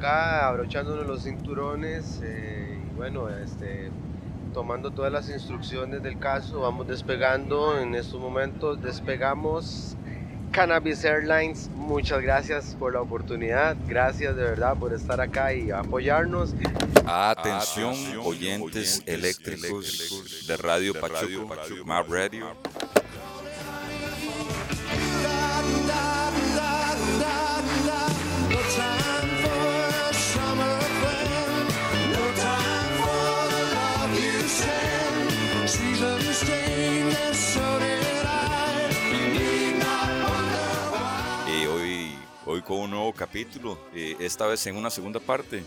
acá abrochándonos los cinturones eh, y bueno, este, tomando todas las instrucciones del caso, vamos despegando en estos momentos, despegamos Cannabis Airlines, muchas gracias por la oportunidad, gracias de verdad por estar acá y apoyarnos. Atención, oyentes, eléctricos, de Radio Pachuco, Map Radio. Un nuevo capítulo, eh, esta vez en una segunda parte.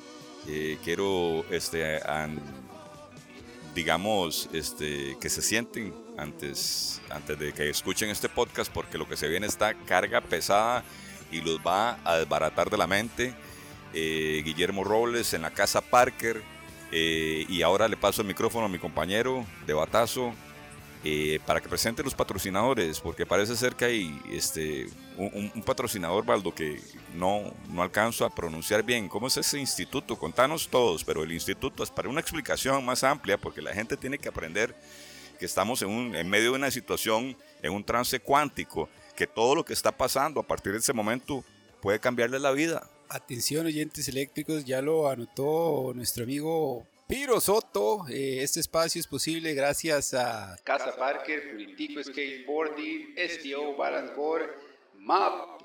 Eh, quiero, este, digamos, este, que se sienten antes, antes de que escuchen este podcast, porque lo que se viene está carga pesada y los va a desbaratar de la mente. Eh, Guillermo Robles en la casa Parker. y ahora le paso el micrófono a mi compañero de Batazo, eh, para que presente los patrocinadores, porque parece ser que hay este, un, patrocinador, Baldo, que no, no alcanzo a pronunciar bien. ¿Cómo es ese instituto? Contanos todos, pero el instituto es para una explicación más amplia, porque la gente tiene que aprender que estamos en, un, en medio de una situación, en un trance cuántico, que todo lo que está pasando a partir de ese momento puede cambiarle la vida. Atención oyentes eléctricos, ya lo anotó nuestro amigo Piro Soto, eh, este espacio es posible gracias a Casa Parker, Puritico Skateboarding, STO Balancor, MAP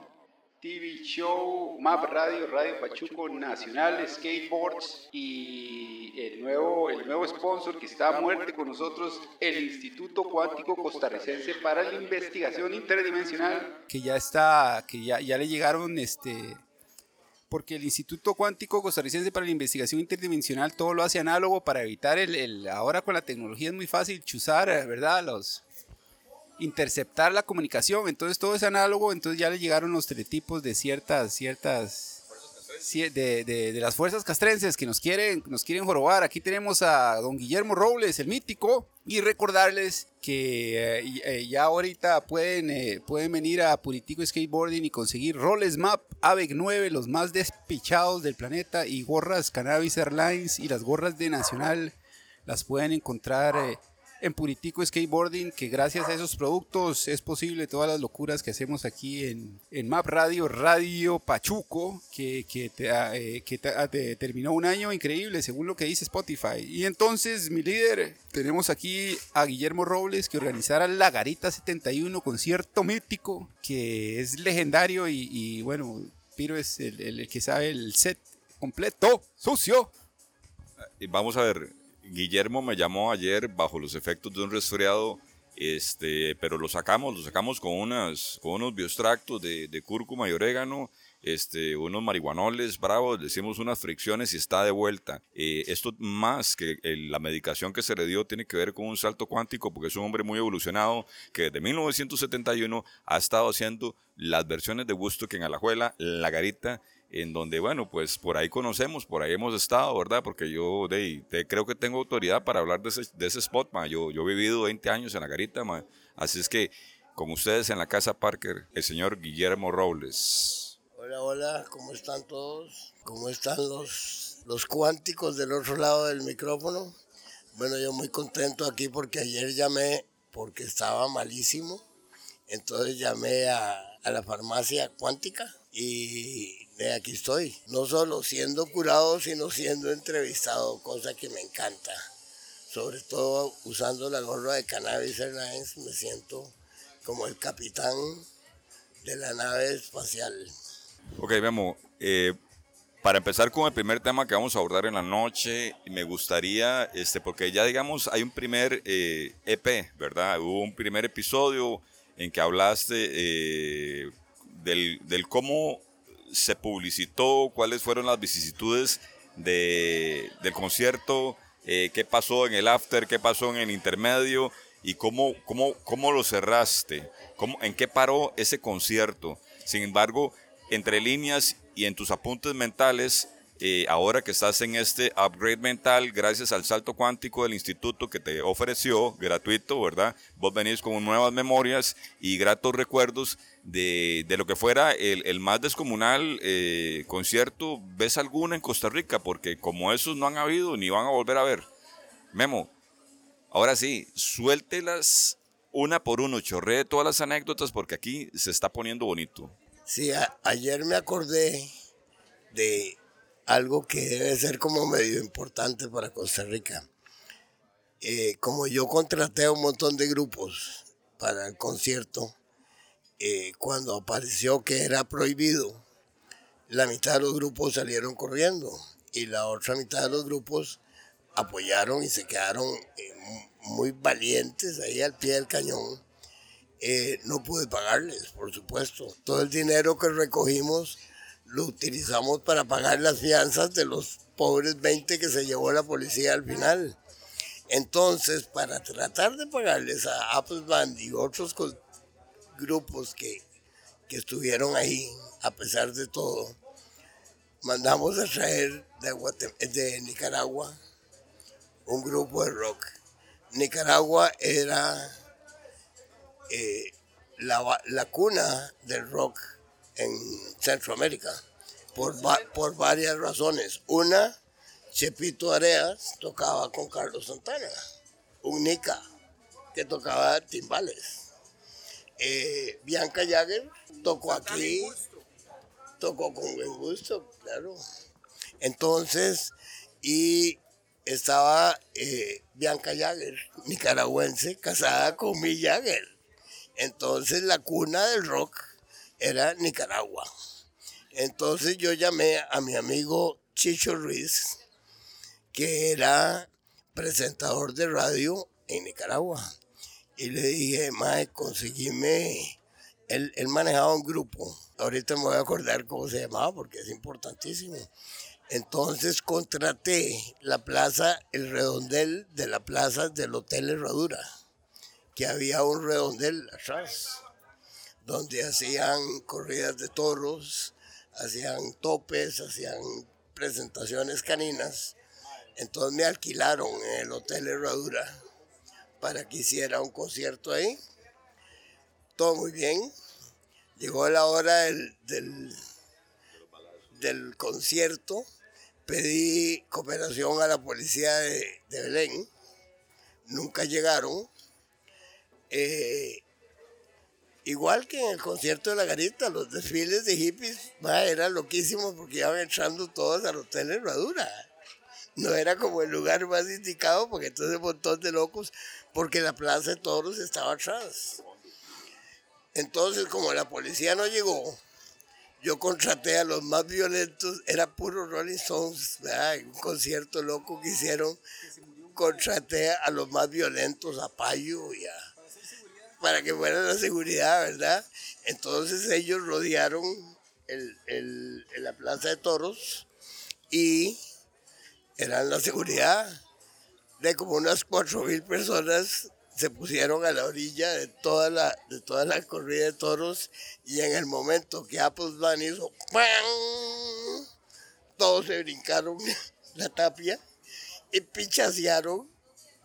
TV Show, MAP Radio, Radio Pachuco Nacional Skateboards y el nuevo, el nuevo sponsor que está a muerte con nosotros, el Instituto Cuántico Costarricense para la Investigación Interdimensional. Que ya está, que ya, ya le llegaron este porque el Instituto Cuántico Costarricense para la Investigación Interdimensional todo lo hace análogo para evitar el, ahora con la tecnología es muy fácil chuzar, ¿verdad? Los interceptar la comunicación, entonces todo es análogo, entonces ya le llegaron los teletipos de ciertas ciertas de, de, las fuerzas castrenses que nos quieren, nos quieren jorobar. Aquí tenemos a don Guillermo Robles, el mítico, y recordarles que eh, eh, ya ahorita pueden, eh, pueden venir a Puritico Skateboarding y conseguir Roles Map AVEC 9, los más despichados del planeta, y gorras Cannabis Airlines y las gorras de Nacional las pueden encontrar en Puritico Skateboarding, que gracias a esos productos es posible todas las locuras que hacemos aquí en, en Map Radio, Radio Pachuco, que, que, ah, eh, ah, terminó un año increíble según lo que dice Spotify. Y entonces, mi líder, tenemos aquí a Guillermo Robles que organizará la Garita 71, concierto mítico, que es legendario y, bueno, Piro es el, el que sabe el set completo, sucio. Vamos a ver, Guillermo me llamó ayer bajo los efectos de un resfriado, este, pero lo sacamos, lo sacamos con, unas, con unos bioextractos de, de cúrcuma y orégano, este, unos marihuanoles bravos, le hicimos unas fricciones y está de vuelta. Eh, esto más que la medicación que se le dio tiene que ver con un salto cuántico porque es un hombre muy evolucionado que desde 1971 ha estado haciendo las versiones de gusto que en Alajuela, La Garita en donde, bueno, pues por ahí conocemos, por ahí hemos estado, ¿verdad? Porque yo de, creo que tengo autoridad para hablar de ese, de ese spot, ma. Yo, yo he vivido 20 años en la garita, ma. así es que con ustedes en la casa Parker, el señor Guillermo Robles. Hola, hola, ¿cómo están todos? ¿Cómo están los, los cuánticos del otro lado del micrófono? Bueno, yo muy contento aquí porque ayer llamé porque estaba malísimo, entonces llamé a, a la farmacia cuántica y aquí estoy, no solo siendo curado, sino siendo entrevistado, cosa que me encanta. Sobre todo usando la gorra de Cannabis Airlines, me siento como el capitán de la nave espacial. Ok, Memo, eh, para empezar con el primer tema que vamos a abordar en la noche, me gustaría, este, porque ya digamos, hay un primer EP, eh, e ¿verdad? Hubo un primer episodio en que hablaste eh, del, del, cómo se publicitó, cuáles fueron las vicisitudes de, del concierto, eh, qué pasó en el after, qué pasó en el intermedio y cómo, cómo, cómo lo cerraste, cómo, en qué paró ese concierto. Sin embargo, entre líneas y en tus apuntes mentales, eh, ahora que estás en este upgrade mental, gracias al salto cuántico del instituto que te ofreció, gratuito, ¿verdad? Vos venís con nuevas memorias y gratos recuerdos de, de lo que fuera el, el más descomunal eh, concierto. ¿Ves alguna en Costa Rica? Porque como esos no han habido ni van a volver a ver. Memo, ahora sí, suéltelas una por uno, chorree todas las anécdotas porque aquí se está poniendo bonito. Sí, ayer me acordé de algo que debe ser como medio importante para Costa Rica. Eh, como yo contraté a un montón de grupos para el concierto, eh, cuando apareció que era prohibido, la mitad de los grupos salieron corriendo y la otra mitad de los grupos apoyaron y se quedaron eh, mu- muy valientes ahí al pie del cañón. No pude pagarles, por supuesto. Todo el dinero que recogimos lo utilizamos para pagar las fianzas de los pobres 20 que se llevó la policía al final. Entonces, para tratar de pagarles a Apple Band y otros grupos que, que estuvieron ahí, a pesar de todo, mandamos a traer de, de Nicaragua un grupo de rock. Nicaragua era eh, la, la cuna del rock en Centroamérica por, va- por varias razones. Una, Chepito Areas tocaba con Carlos Santana, un Nica que tocaba timbales. Eh, Bianca Jagger tocó aquí, tocó con buen gusto, claro. Entonces, y estaba eh, Bianca Jagger, nicaragüense, casada con Mick Jagger. Entonces la cuna del rock era Nicaragua. Entonces yo llamé a mi amigo Chicho Ruiz, que era presentador de radio en Nicaragua. Y le dije, Mae, conseguime. Él, él manejaba un grupo. Ahorita me voy a acordar cómo se llamaba porque es importantísimo. Entonces contraté la plaza, el redondel de la plaza del Hotel Herradura, que había un redondel atrás, donde hacían corridas de toros, hacían topes, hacían presentaciones caninas. Entonces me alquilaron en el Hotel Herradura para que hiciera un concierto ahí. Todo muy bien. Llegó la hora del, del, concierto. Pedí cooperación a la policía de, de Belén. Nunca llegaron. Eh, igual que en el concierto de la garita, los desfiles de hippies ma, eran loquísimos porque iban entrando todos al Hotel Herradura no era como el lugar más indicado porque entonces un montón de locos, porque la plaza de toros estaba atrás. Entonces, como la policía no llegó, yo contraté a los más violentos, era puro Rolling Stones, un concierto loco que hicieron, contraté a los más violentos, a Payo y a, para que fuera la seguridad, ¿verdad? Entonces ellos rodearon el- el- la plaza de toros y eran la seguridad de como unas cuatro mil personas se pusieron a la orilla de toda la de toda la corrida de toros y en el momento que Apple Van hizo ¡pam! todos se brincaron la tapia y pinchasearon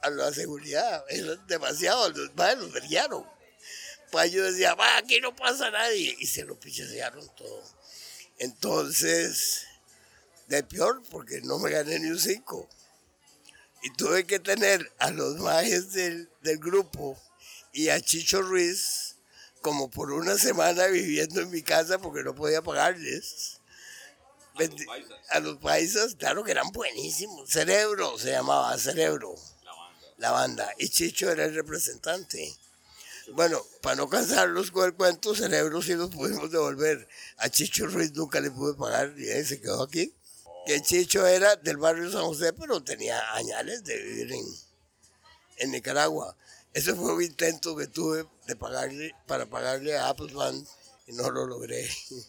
a la seguridad era demasiado los madres los brillaron Payo decía va aquí no pasa nadie y se lo pinchasearon todo entonces de peor porque no me gané ni un 5. Y tuve que tener a los majes del, del grupo y a Chicho Ruiz como por una semana viviendo en mi casa porque no podía pagarles. A los paisas, claro que eran buenísimos. Cerebro se llamaba, Cerebro. La banda. Y Chicho era el representante. Bueno, para no cansarlos con el cuento, Cerebro sí los pudimos devolver. A Chicho Ruiz nunca le pude pagar y ahí se quedó aquí. Que Chicho era del barrio San José, pero tenía añales de vivir en, en Nicaragua. Ese fue un intento que tuve de pagarle, para pagarle a Apple Band y no lo logré.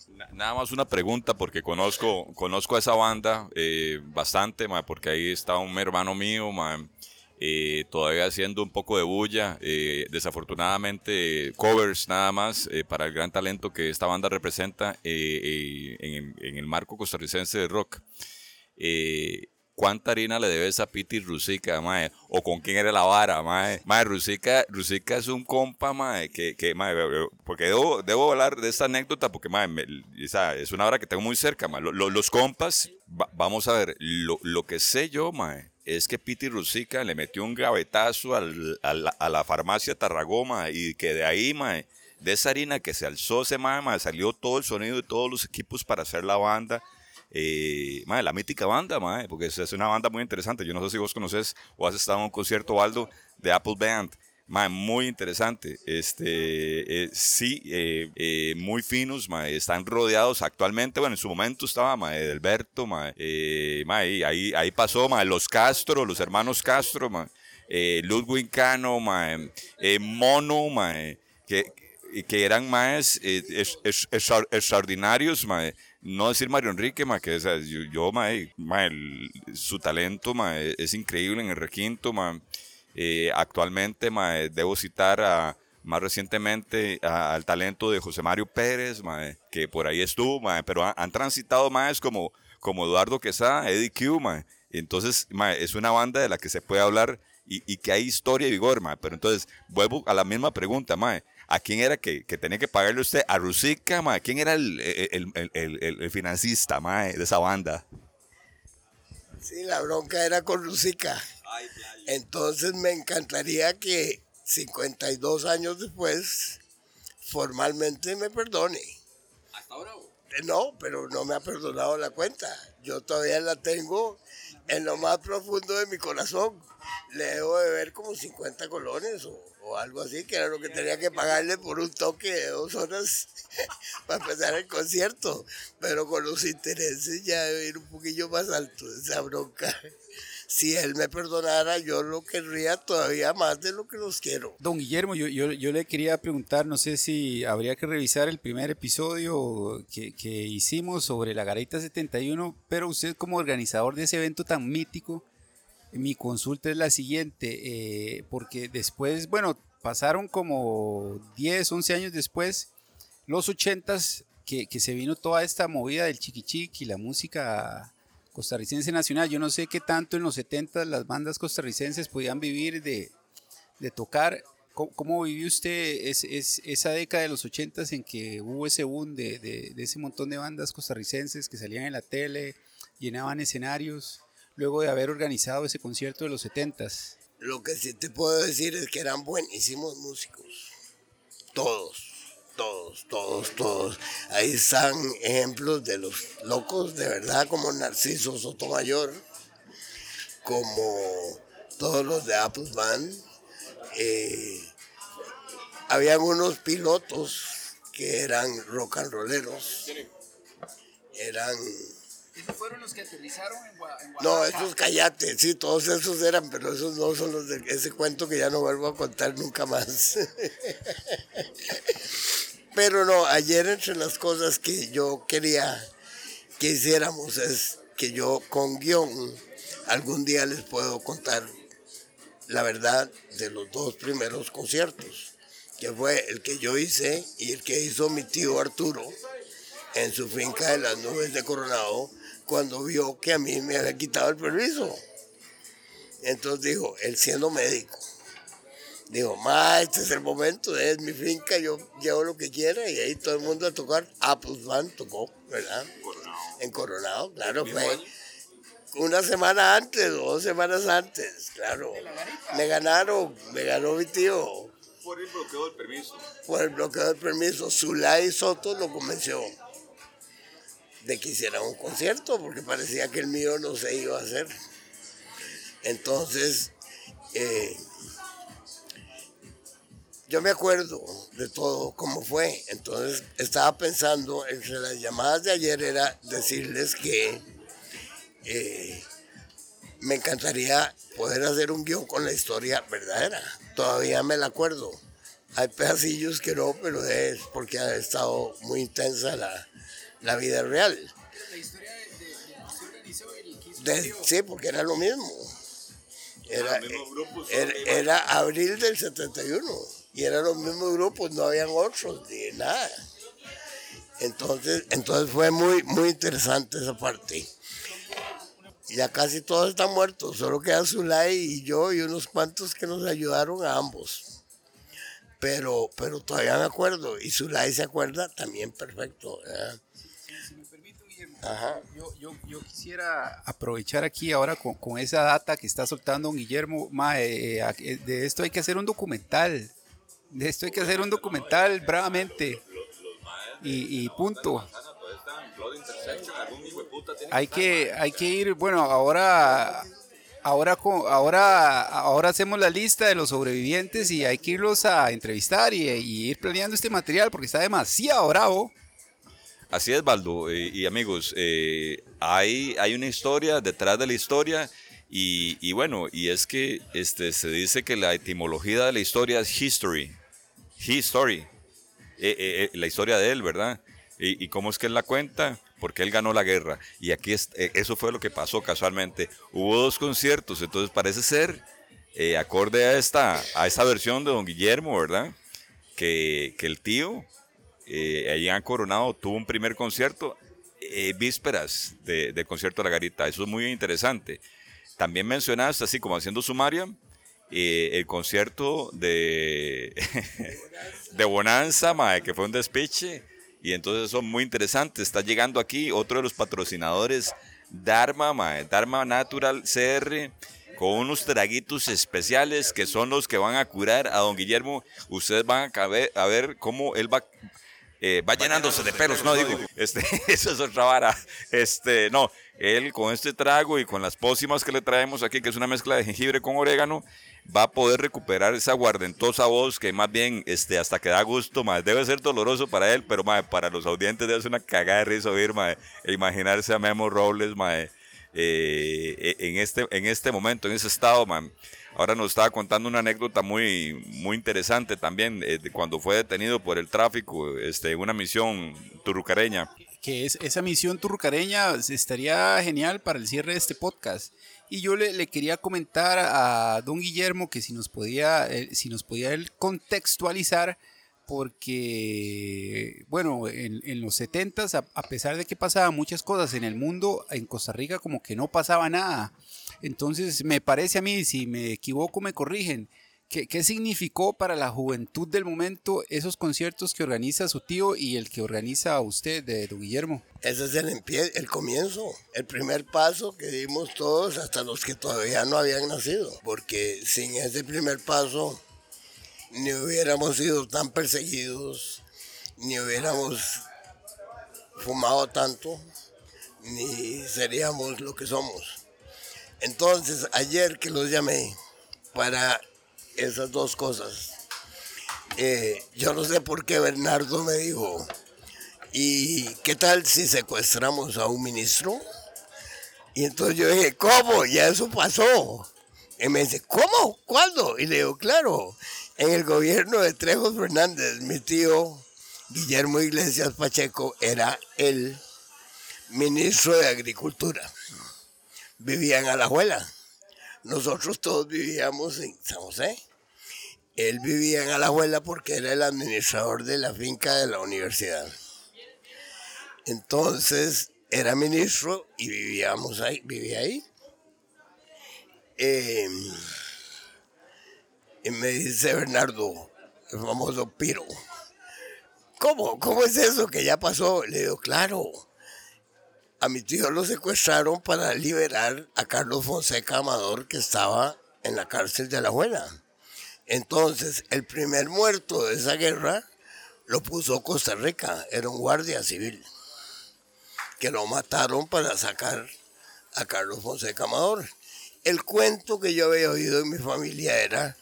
Na- Nada más una pregunta porque conozco, conozco a esa banda eh, bastante, ma, porque ahí está un hermano mío, ma, eh, todavía haciendo un poco de bulla, eh, desafortunadamente covers nada más eh, para el gran talento que esta banda representa eh, eh, en, en el marco costarricense de rock. eh, ¿cuánta harina le debes a Piti Rusica, mae? O con quién era la vara, mae. Mae, Rusica, Rusica es un compa, mae, que, que mae, porque debo, debo hablar de esta anécdota porque, mae, me- es una vara que tengo muy cerca, mae. Lo- lo- los compas, va- vamos a ver, lo, lo que sé yo, mae, es que Piti Rusica le metió un gavetazo al- a, la, farmacia Tarragoma y que de ahí, mae, de esa harina que se alzó ese mae, salió todo el sonido de todos los equipos para hacer la banda. Eh, la mítica banda, mae, porque es una banda muy interesante. Yo no sé si vos conoces o has estado en un concierto, Aldo, de Apple Band. Mae, muy interesante. Este, eh, sí, eh, eh, muy finos, mae, están rodeados actualmente. Bueno, en su momento estaba mae, Delberto, mae, eh, mae, ahí, ahí pasó, mae, los Castro, los hermanos Castro, mae, eh, Ludwig Cano, mae, eh, Mono, mae, que, que eran más es- es- extra- extraordinarios, mae. no decir Mario Enrique, mae, que o sea, yo, yo, el- su talento mae, es increíble en el requinto. mae. Eh, actualmente mae, debo citar a, más recientemente al talento de José Mario Pérez, mae, que por ahí estuvo, pero han, transitado más como, como Eduardo Quesada, Eddie Q. Entonces, es una banda de la que se puede hablar y, que hay historia y vigor. Pero entonces, vuelvo a la misma pregunta. ¿A quién era que, tenía que pagarle usted? ¿A Rusica? ¿Quién era el, el, el, el- financista, de esa banda? Sí, la bronca era con Lucica. Entonces me encantaría que 52 años después formalmente me perdone. ¿Hasta ahora? Eh, No, pero no me ha perdonado la cuenta. Yo todavía la tengo en lo más profundo de mi corazón. Le debo de ver como 50 colones o, o algo así, que era lo que tenía que pagarle por un toque de dos horas para empezar el concierto. Pero con los intereses ya debe ir un poquillo más alto esa bronca. Si él me perdonara, yo lo querría todavía más de lo que los quiero. Don Guillermo, yo, yo, yo le quería preguntar, no sé si habría que revisar el primer episodio que, que hicimos sobre la Garita 71, pero usted como organizador de ese evento tan mítico, mi consulta es la siguiente, eh, porque después, bueno, pasaron como 10, 11 años después, los 80s, que, que se vino toda esta movida del chiquichiqui, la música costarricense nacional. Yo no sé qué tanto en los 70 las bandas costarricenses podían vivir de, de tocar. ¿Cómo, vivió usted es, es- esa década de los 80 en que hubo ese boom de, de- de ese montón de bandas costarricenses que salían en la tele, llenaban escenarios, luego de haber organizado ese concierto de los 70 Lo que sí te puedo decir es que eran buenísimos músicos. Todos, todos, todos, todos. Ahí están ejemplos de los locos, de verdad, como Narciso Sotomayor, como todos los de Apple Band. Eh, habían unos pilotos que eran rock and rolleros. Eran ¿Esos fueron los que aterrizaron en, no, esos cállate, sí, todos esos eran, pero esos no son los de ese cuento que ya no vuelvo a contar nunca más. pero no, ayer entre las cosas que yo quería que hiciéramos es que yo con guion algún día les puedo contar la verdad de los dos primeros conciertos, que fue el que yo hice y el que hizo mi tío Arturo en su finca de las nubes de Coronado cuando vio que a mí me había quitado el permiso. Entonces dijo, él siendo médico, dijo, ma, este es el momento, es mi finca, yo llevo lo que quiera y ahí todo el mundo a tocar. Apple Band tocó, ¿verdad? En Coronado, claro, fue una semana antes, dos semanas antes, claro. Me ganaron, me ganó mi tío Por el bloqueo del permiso. por el bloqueo del permiso. Zulay Soto lo convenció de que hiciera un concierto porque parecía que el mío no se iba a hacer. Entonces, eh, yo me acuerdo de todo cómo fue. Entonces, estaba pensando, entre las llamadas de ayer era decirles que eh, me encantaría poder hacer un guion con la historia verdadera. Todavía me la acuerdo. Hay pedacillos que no, pero es porque ha estado muy intensa la, la vida real. La historia de, de, organizó De- sí, porque era lo mismo. Era, grupos, era, abril del 71 y eran los mismos grupos, no habían otros ni nada. Entonces, entonces fue muy, muy interesante esa parte. ya casi todos están muertos, solo queda Zulay y yo y unos cuantos que nos ayudaron a ambos. Pero, pero todavía me acuerdo, y Zulay se acuerda también perfecto. ¿verdad? Ajá. Yo, yo, yo quisiera aprovechar aquí ahora con, esa data que está soltando Guillermo. Ma, eh, eh, de esto hay que hacer un documental. De esto hay que hacer un documental bravamente. Y, punto. Hay que, hay que ir, bueno, ahora, ahora, ahora, ahora hacemos la lista de los sobrevivientes y hay que irlos a entrevistar y ir planeando este material porque está demasiado bravo. Así es, Baldo. eh, y amigos, eh, hay, hay una historia detrás de la historia. Y, bueno, y es que este, se dice que la etimología de la historia es history. History. Eh, la historia de él, ¿verdad? Y, cómo es que él la cuenta, porque él ganó la guerra. Y aquí es- eso fue lo que pasó casualmente. Hubo dos conciertos, entonces parece ser, acorde a esta, a esta versión de Don Guillermo, ¿verdad? Que, que el tío, eh, allá en Coronado, tuvo un primer concierto eh, vísperas de, concierto de la garita. Eso es muy interesante. También mencionaste, así como haciendo sumaria, eh, el concierto de, de Bonanza, que fue un despiche. Y entonces son muy interesantes. Está llegando aquí otro de los patrocinadores, Dharma, Dharma Natural CR, con unos traguitos especiales que son los que van a curar a don Guillermo. Ustedes van a caber- a ver cómo él va eh, va llenándose de pelos, no digo, este, eso es otra vara, este, no, él con este trago y con las pócimas que le traemos aquí, que es una mezcla de jengibre con orégano, va a poder recuperar esa guardentosa voz que más bien, este, hasta que da gusto, más debe ser doloroso para él, pero mae, para los audientes debe ser una cagada de risa oír, mae, e imaginarse a Memo Robles, mae, eh, en, este, en este momento, en ese estado, man. Ahora nos estaba contando una anécdota muy, muy interesante también, eh, cuando fue detenido por el tráfico, este, una misión turrucareña. que es esa misión turrucareña estaría genial para el cierre de este podcast. Y yo le, quería comentar a don Guillermo que si nos podía, eh, si nos podía contextualizar, porque, bueno, en, los 70 a, a pesar de que pasaban muchas cosas en el mundo, en Costa Rica como que no pasaba nada. Entonces, me parece a mí, si me equivoco, me corrigen. ¿Qué, significó para la juventud del momento esos conciertos que organiza su tío y el que organiza usted, de don Guillermo? Ese es el, el comienzo, el primer paso que dimos todos, hasta los que todavía no habían nacido. Porque sin ese primer paso, ni hubiéramos sido tan perseguidos, ni hubiéramos fumado tanto, ni seríamos lo que somos. Entonces, ayer que los llamé para esas dos cosas, eh, yo no sé por qué Bernardo me dijo, ¿y qué tal si secuestramos a un ministro? Y entonces yo dije, ¿cómo? Ya eso pasó. Y me dice, ¿cómo? ¿Cuándo? Y le digo, claro, en el gobierno de Trejo Fernández, mi tío Guillermo Iglesias Pacheco era el ministro de Agricultura. Vivía en Alajuela. Nosotros todos vivíamos en San José. Él vivía en Alajuela porque era el administrador de la finca de la universidad. Entonces era ministro y vivíamos ahí, vivía ahí. Eh, y me dice Bernardo, el famoso Piro, ¿cómo? ¿Cómo es eso que ya pasó? Le digo, claro, a mi tío lo secuestraron para liberar a Carlos Fonseca Amador que estaba en la cárcel de la abuela. Entonces, el primer muerto de esa guerra lo puso Costa Rica, era un guardia civil, que lo mataron para sacar a Carlos Fonseca Amador. El cuento que yo había oído en mi familia era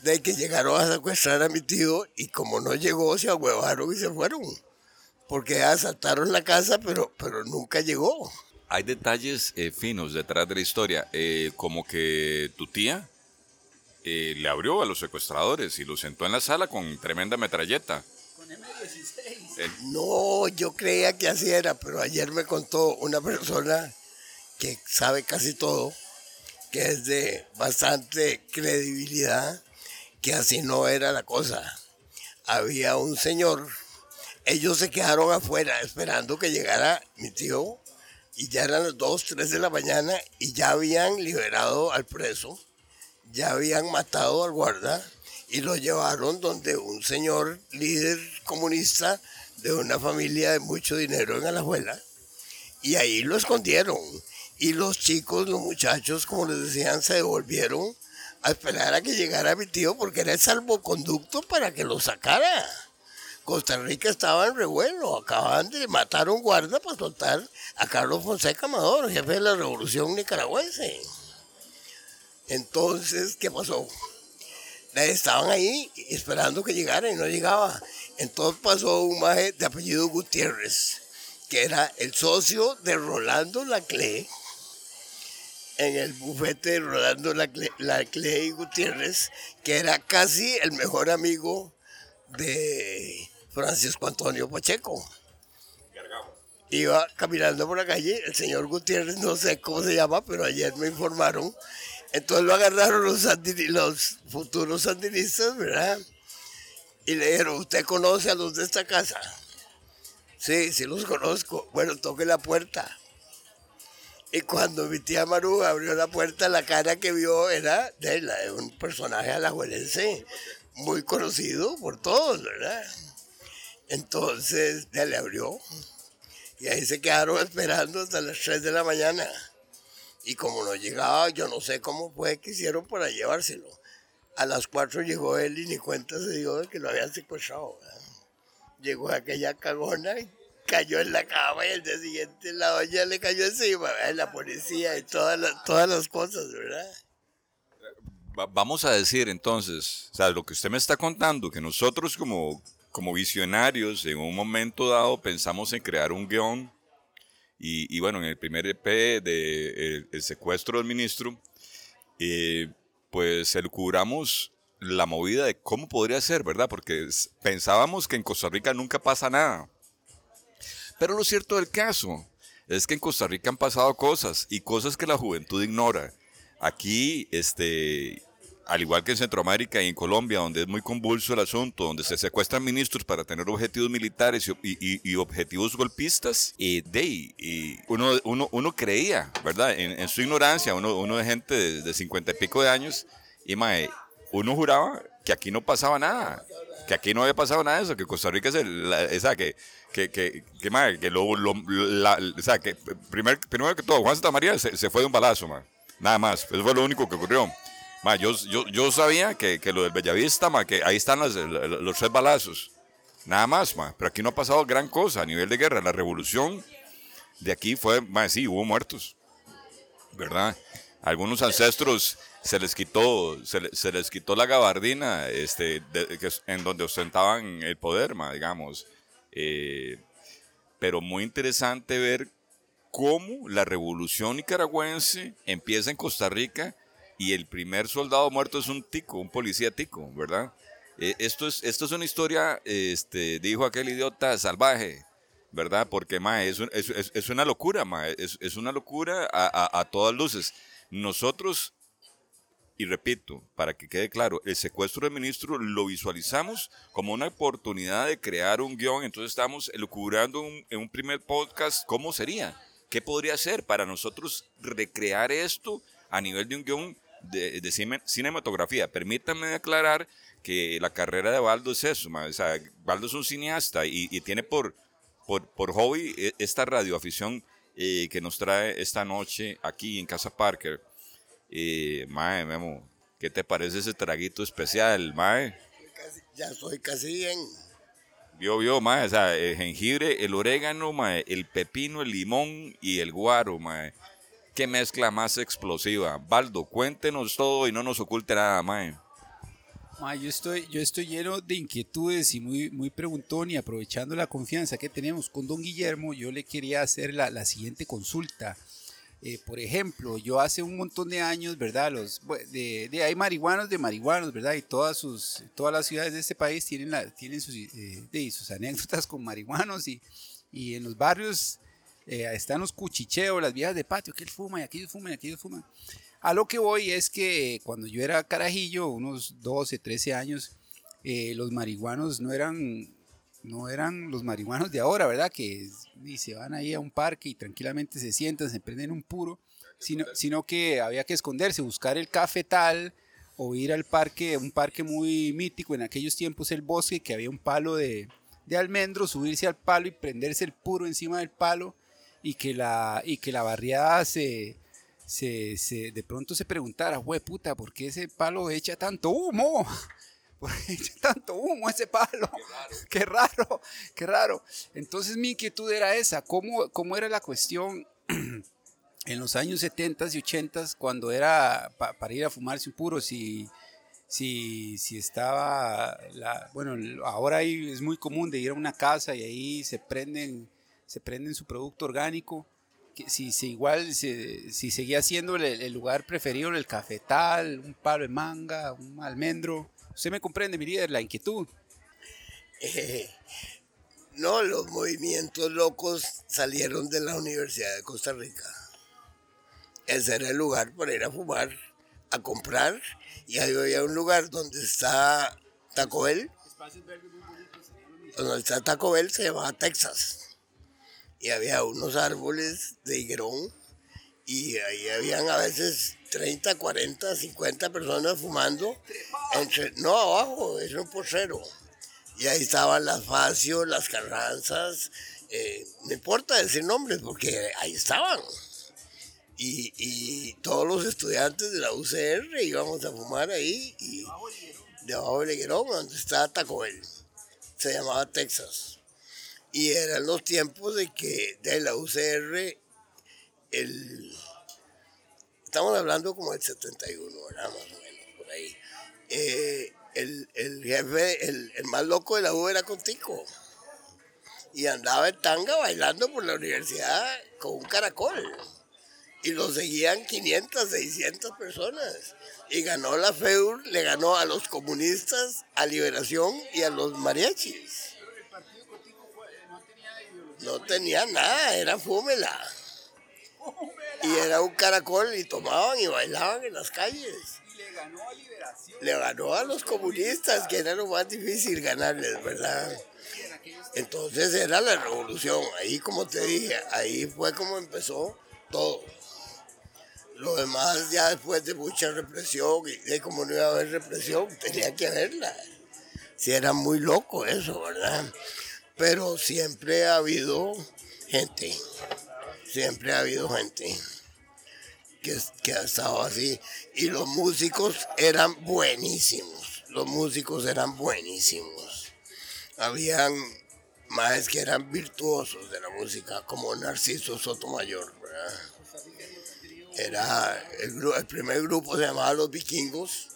de que llegaron a secuestrar a mi tío y como no llegó, se ahuevaron y se fueron. Porque asaltaron la casa, pero, pero nunca llegó. Hay detalles eh, finos detrás de la historia, eh, como que tu tía eh, le abrió a los secuestradores y los sentó en la sala con tremenda metralleta. Eh, No, yo creía que así era, pero ayer me contó una persona que sabe casi todo, que es de bastante credibilidad, que así no era la cosa. Había un señor, ellos se quedaron afuera esperando que llegara mi tío y ya eran las 2, 3 de la mañana y ya habían liberado al preso, ya habían matado al guarda y lo llevaron donde un señor líder comunista de una familia de mucho dinero en Alajuela y ahí lo escondieron. Y los chicos, los muchachos, como les decían, se devolvieron a esperar a que llegara mi tío porque era el salvoconducto para que lo sacara. Costa Rica estaba en revuelo, acababan de matar un guarda para soltar a Carlos Fonseca Amador, jefe de la revolución nicaragüense. Entonces, ¿qué pasó? Estaban ahí esperando que llegara y no llegaba. Entonces pasó un maje de apellido Gutiérrez, que era el socio de Rolando Laclé, en el bufete de Rolando Laclé y Gutiérrez, que era casi el mejor amigo de Francisco Antonio Pacheco. Iba caminando por la calle, el señor Gutiérrez, no sé cómo se llama, pero ayer me informaron. Entonces lo agarraron los, los futuros sandinistas, ¿verdad? Y le dijeron, ¿usted conoce a los de esta casa? Sí, sí los conozco. Bueno, toque la puerta. Y cuando mi tía Maru abrió la puerta, la cara que vio era de, la de un personaje alajuelense muy conocido por todos, ¿verdad? Entonces ya le abrió y ahí se quedaron esperando hasta las 3 de la mañana. Y como no llegaba, yo no sé cómo fue que hicieron para llevárselo. A las 4 llegó él y ni cuenta se dio de que lo habían secuestrado. Llegó aquella cagona y cayó en la cama y el día siguiente la doña le cayó encima, ¿verdad? la policía y todas las, todas las cosas, ¿verdad? Vamos a decir entonces, o sea, lo que usted me está contando, que nosotros como como visionarios, en un momento dado pensamos en crear un guion y, bueno, en el primer EP de el, secuestro del ministro, eh, pues elucubramos la movida de cómo podría ser, ¿verdad? Porque pensábamos que en Costa Rica nunca pasa nada. Pero lo cierto del caso es que en Costa Rica han pasado cosas y cosas que la juventud ignora. Aquí, este, al igual que en Centroamérica y en Colombia, donde es muy convulso el asunto, donde se secuestran ministros para tener objetivos militares y, objetivos golpistas, y, de, uno, uno, uno, creía, ¿verdad? En, su ignorancia, uno, uno de gente de cincuenta y pico de años, y mae, uno juraba que aquí no pasaba nada, que aquí no había pasado nada de eso, que Costa Rica es el, esa que, que, que, que, mae, que lo, lo la, o sea, que primer, primero que todo, Juan Santa María se, se fue de un balazo, mae. Nada más, eso fue lo único que ocurrió yo, yo, sabía que, lo del Bellavista, que ahí están los, los, tres balazos. Nada más, pero aquí no ha pasado gran cosa a nivel de guerra. La revolución de aquí fue, ma, sí, hubo muertos, ¿verdad? Algunos ancestros se les quitó, se, les quitó la gabardina este, en donde ostentaban el poder, digamos. Eh, pero muy interesante ver cómo la revolución nicaragüense empieza en Costa Rica y el primer soldado muerto es un tico, un policía tico, ¿verdad? Eh, esto, es, esto es una historia, este, dijo aquel idiota salvaje, ¿verdad? Porque, ma, es, es, es una locura, ma, es, una locura a, todas luces. Nosotros, y repito, para que quede claro, el secuestro del ministro lo visualizamos como una oportunidad de crear un guion, entonces estamos elucubrando en un primer podcast cómo sería, qué podría ser para nosotros recrear esto a nivel de un guion de, cinematografía. Permítanme aclarar que la carrera de Baldo es eso, o sea, Baldo es un cineasta y, tiene por, por, hobby e, esta radioafición eh, que nos trae esta noche aquí en Casa Parker. Eh, mae, Memo, ¿qué te parece ese traguito especial, mae? ya soy casi bien. Vio, vio, mae, o sea, el jengibre, el orégano, mae, el pepino, el limón y el guaro, mae qué mezcla más explosiva. Baldo, cuéntenos todo y no nos oculte nada, mae. yo, estoy, yo estoy lleno de inquietudes y muy, muy preguntón y aprovechando la confianza que tenemos con don Guillermo, yo le quería hacer la, siguiente consulta. Eh, por ejemplo, yo hace un montón de años, ¿verdad? Los, de, hay marihuanos de marihuanos, ¿verdad? Y todas, sus, todas las ciudades de este país tienen, la, tienen sus, eh, sus anécdotas con marihuanos y, y en los barrios eh, están los cuchicheos, las viejas de patio, que él fuma y aquellos fuman y aquellos fuman. A lo que voy es que cuando yo era carajillo, unos 12, 13 años, eh, los marihuanos no eran no eran los marihuanos de ahora, ¿verdad? Que y se van ahí a un parque y tranquilamente se sientan, se prenden un puro, sino, sino que había que esconderse, buscar el cafetal o ir al parque, un parque muy mítico en aquellos tiempos, el bosque, que había un palo de, de almendro, subirse al palo y prenderse el puro encima del palo y que la, y que la barriada se, se, se de pronto se preguntara, güey puta, ¿por qué ese palo echa tanto humo? ¿Por qué echa tanto humo ese palo? Qué raro, qué raro. Entonces mi inquietud era esa, ¿cómo, cómo era la cuestión en los años 70 y 80 cuando era pa- para ir a fumarse un puro? Si, si, si estaba, la, bueno, ahora ahí es muy común de ir a una casa y ahí se prenden, se prenden su producto orgánico. que Si, si igual, si, si seguía siendo el, el lugar preferido el cafetal, un palo de manga, un almendro. Usted me comprende, mi líder, la inquietud. Eh, no, los movimientos locos salieron de la Universidad de Costa Rica. Ese era el lugar para ir a fumar, a comprar. Y ahí había un lugar donde está Taco Bell. Donde está Taco Bell se llamaba Texas. Y había unos árboles de higuerón. Y ahí habían a veces 30, 40, 50 personas fumando. Entre, no, abajo, es un porcero. Y ahí estaban las Facio, las Carranzas, eh, no importa decir nombres porque ahí estaban. Y, y todos los estudiantes de la UCR íbamos a fumar ahí y debajo del higuerón, donde está Taco Bell. Se llamaba Texas. Y eran los tiempos de que de la UCR, el, estamos hablando como del 71, ¿verdad? Más o menos, por ahí. Eh, el, el jefe, el, el más loco de la U era Contico. Y andaba en tanga bailando por la universidad con un caracol. Y lo seguían 500, 600 personas. Y ganó la FEUR, le ganó a los comunistas, a Liberación y a los mariachis. No tenía nada, era fúmela. Y era un caracol y tomaban y bailaban en las calles le ganó a los comunistas, que era lo más difícil ganarles, ¿verdad? Entonces era la revolución, ahí como te dije, ahí fue como empezó todo. Lo demás ya después de mucha represión, y de como no iba a haber represión, tenía que haberla. Si era muy loco eso, ¿verdad? Pero siempre ha habido gente, siempre ha habido gente que, que ha estado así. Y los músicos eran buenísimos. Los músicos eran buenísimos. Habían más que eran virtuosos de la música, como Narciso Sotomayor. ¿verdad? Era el, el primer grupo se llamaba Los Vikingos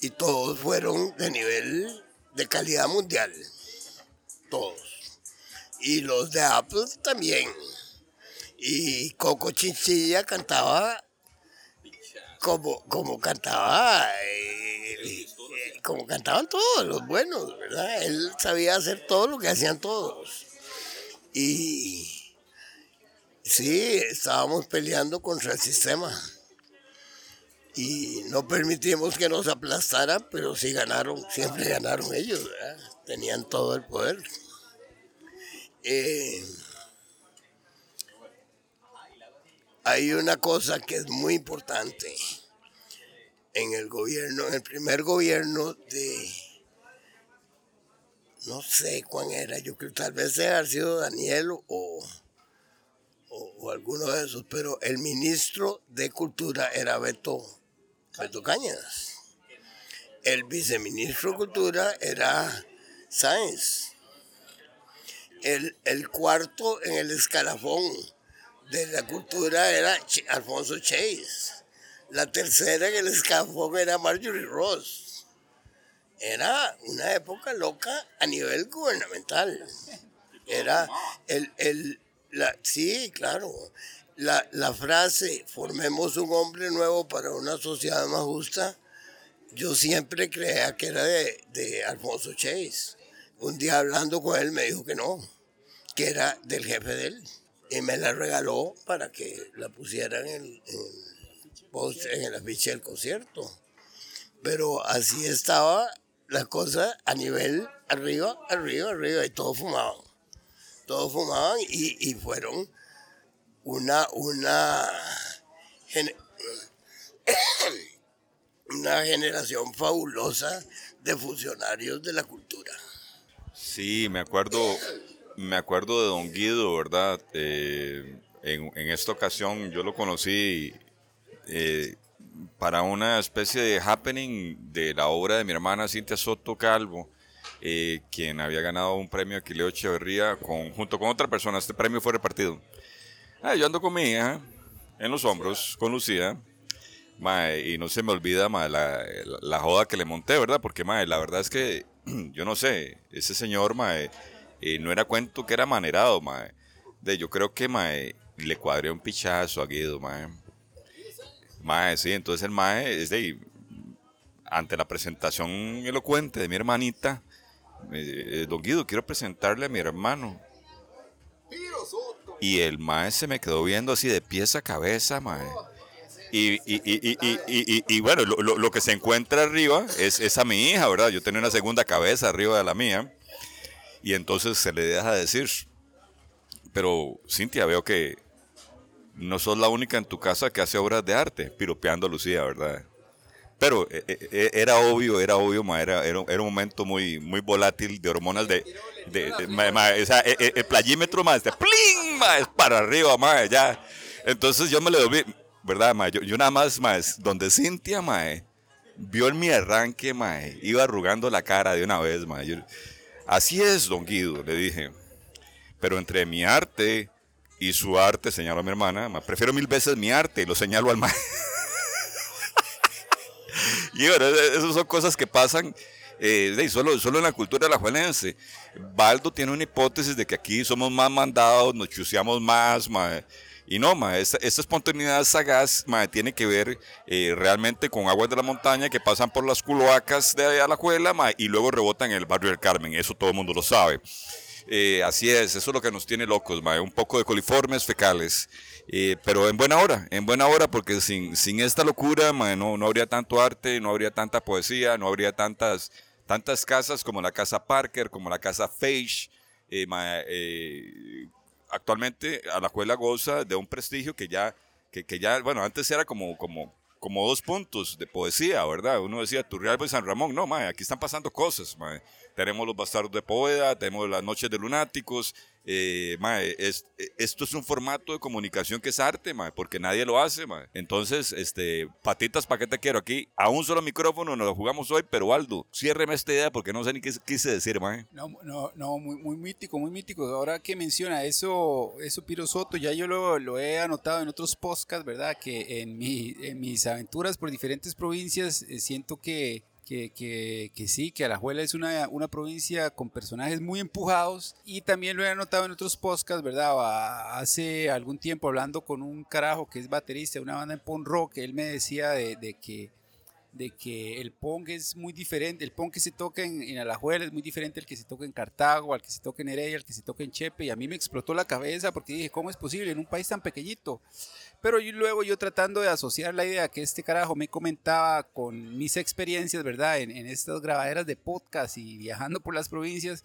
y todos fueron de nivel de calidad mundial. Todos. Y los de Apple también. Y Coco Chinchilla cantaba como, como cantaba, eh, eh, como cantaban todos los buenos, ¿verdad? Él sabía hacer todo lo que hacían todos. Y sí, estábamos peleando contra el sistema. Y no permitimos que nos aplastaran, pero sí ganaron, siempre ganaron ellos, ¿verdad? Tenían todo el poder. Eh, hay una cosa que es muy importante en el gobierno, en el primer gobierno de, no sé cuál era, yo creo tal vez haber sido Daniel o, o, o alguno de esos, pero el ministro de Cultura era Beto, Beto Cañas. El viceministro de Cultura era Sáenz. El, el cuarto en el escalafón de la cultura era Alfonso Chase. La tercera en el escalafón era Marjorie Ross. Era una época loca a nivel gubernamental. Era el, el la, sí, claro. La, la frase, formemos un hombre nuevo para una sociedad más justa, yo siempre creía que era de, de Alfonso Chase. Un día hablando con él me dijo que no, que era del jefe de él. Y me la regaló para que la pusieran en, el en el afiche del concierto. Pero así estaba la cosa a nivel arriba, arriba, arriba, y todos fumaban. Todos fumaban y, y fueron una, una, una generación fabulosa de funcionarios de la cultura. Sí, me acuerdo, me acuerdo de Don Guido, ¿verdad? Eh, en, en esta ocasión yo lo conocí eh, para una especie de happening de la obra de mi hermana Cintia Soto Calvo, eh, quien había ganado un premio Aquileo Echeverría con, junto con otra persona. Este premio fue repartido. Ah, yo ando con mi hija en los hombros, con Lucía. Mae, y no se me olvida mae, la, la- la joda que le monté, ¿verdad? Porque mae, la verdad es que yo no sé, ese señor mae, eh, no era cuento que era manerado, mae. De, yo creo que mae, le cuadré un pichazo a Guido, mae. Mae, sí, entonces el mae es de ante la presentación elocuente de mi hermanita, eh, eh, don Guido, quiero presentarle a mi hermano. Y el mae se me quedó viendo así de pies a cabeza, mae. Y, y, y, y, bueno, lo, lo- que se encuentra arriba es, es a mi hija, ¿verdad? Yo tenía una segunda cabeza arriba de la mía. Y entonces se le deja decir. Pero, Cintia, veo que no sos la única en tu casa que hace obras de arte, piropeando a Lucía, ¿verdad? Pero eh, eh, eh, era obvio, era obvio, ma, era, era, un momento muy, muy volátil de hormonas de... de, ma, ma, o eh, eh, el playímetro, más este, ma, es para arriba, ma, ya. Entonces yo me le doy, ¿verdad, ma? Yo, yo nada más, ma, es donde Cintia, ma, vio en mi arranque, ma, iba arrugando la cara de una vez, ma. Yo- Así es, don Guido, le dije. Pero entre mi arte y su arte, señaló a mi hermana, ma, prefiero mil veces mi arte y lo señalo al ma. Y bueno, e- esas son cosas que pasan eh, solo, solo en la cultura alajuelense. Baldo tiene una hipótesis de que aquí somos más mandados, nos chuseamos más, ma, y no, ma, esta, espontaneidad sagaz ma, tiene que ver eh, realmente con aguas de la montaña que pasan por las cloacas de Alajuela ma, y luego rebotan en el barrio del Carmen, eso todo el mundo lo sabe. Eh, así es, eso es lo que nos tiene locos, ma, un poco de coliformes fecales. Eh, pero en buena hora, en buena hora, porque sin, sin esta locura ma, no, no habría tanto arte, no habría tanta poesía, no habría tantas, tantas casas como la Casa Parker, como la Casa Feige. Ma, eh, actualmente Alajuela goza de un prestigio que ya, que, que ya bueno, antes era como, como, como dos puntos de poesía, ¿verdad? Uno decía Turrialba y San Ramón, no, ma, aquí están pasando cosas, ma. Tenemos los bastardos de Poeda, tenemos las noches de lunáticos, eh, ma, es- esto es un formato de comunicación que es arte, ma, porque nadie lo hace, ma. Entonces, este, patitas, ¿para qué te quiero? Aquí a un solo micrófono nos lo jugamos hoy, pero Aldo, ciérreme esta idea porque no sé ni qué quise decir, ma. No, no, no, muy, muy mítico, muy mítico. Ahora que menciona eso, eso Piro Soto, ya yo lo, lo he anotado en otros podcasts, ¿verdad? Que en, mi, en mis aventuras por diferentes provincias eh, siento que, que, que, que sí, que Alajuela es una, una provincia con personajes muy empujados y también lo he anotado en otros podcasts, ¿verdad? Hace algún tiempo hablando con un carajo que es baterista de una banda en punk rock, él me decía de, que de que el punk es muy diferente, el punk que se toca en, en Alajuela es muy diferente al que se toca en Cartago, al que se toca en Heredia, al que se toca en Chepe, y a mí me explotó la cabeza porque dije, ¿cómo es posible en un país tan pequeñito? Pero luego yo tratando de asociar la idea que este carajo me comentaba con mis experiencias, ¿verdad? En, estas grabaderas de podcast y viajando por las provincias,